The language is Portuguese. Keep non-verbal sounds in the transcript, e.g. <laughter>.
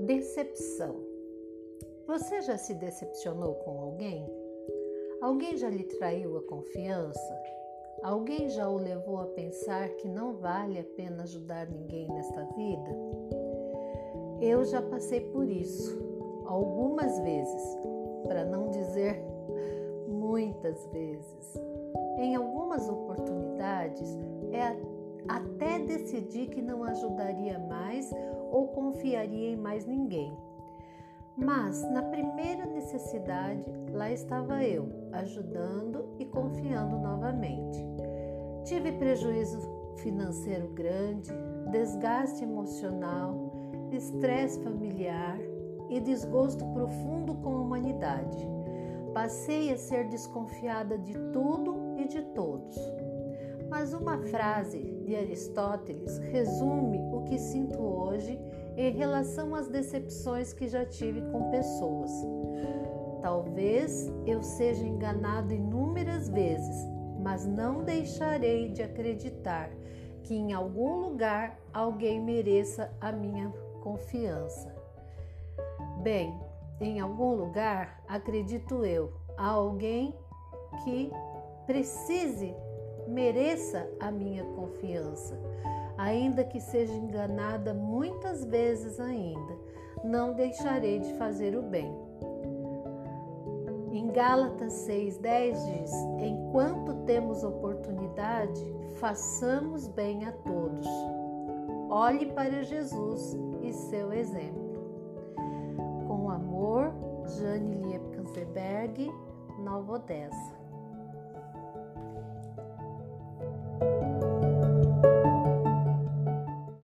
Decepção. Você já se decepcionou com alguém? Alguém já lhe traiu a confiança? Alguém já o levou a pensar que não vale a pena ajudar ninguém nesta vida? Eu já passei por isso algumas vezes, para não dizer <laughs> muitas vezes. Em algumas oportunidades, é até decidi que não ajudaria mais ou confiaria em mais ninguém. Mas na primeira necessidade, lá estava eu, ajudando e confiando novamente. Tive prejuízo financeiro grande, desgaste emocional, estresse familiar e desgosto profundo com a humanidade. Passei a ser desconfiada de tudo e de todos. Mas uma frase de Aristóteles resume o que sinto hoje em relação às decepções que já tive com pessoas. Talvez eu seja enganado inúmeras vezes, mas não deixarei de acreditar que em algum lugar alguém mereça a minha confiança. Bem, em algum lugar, acredito eu, há alguém que precise mereça a minha confiança, ainda que seja enganada muitas vezes ainda, não deixarei de fazer o bem. Em Gálatas 6,10 diz: Enquanto temos oportunidade, façamos bem a todos. Olhe para Jesus e seu exemplo. Com amor, Jane Liebkanzeberg, Nova Odessa.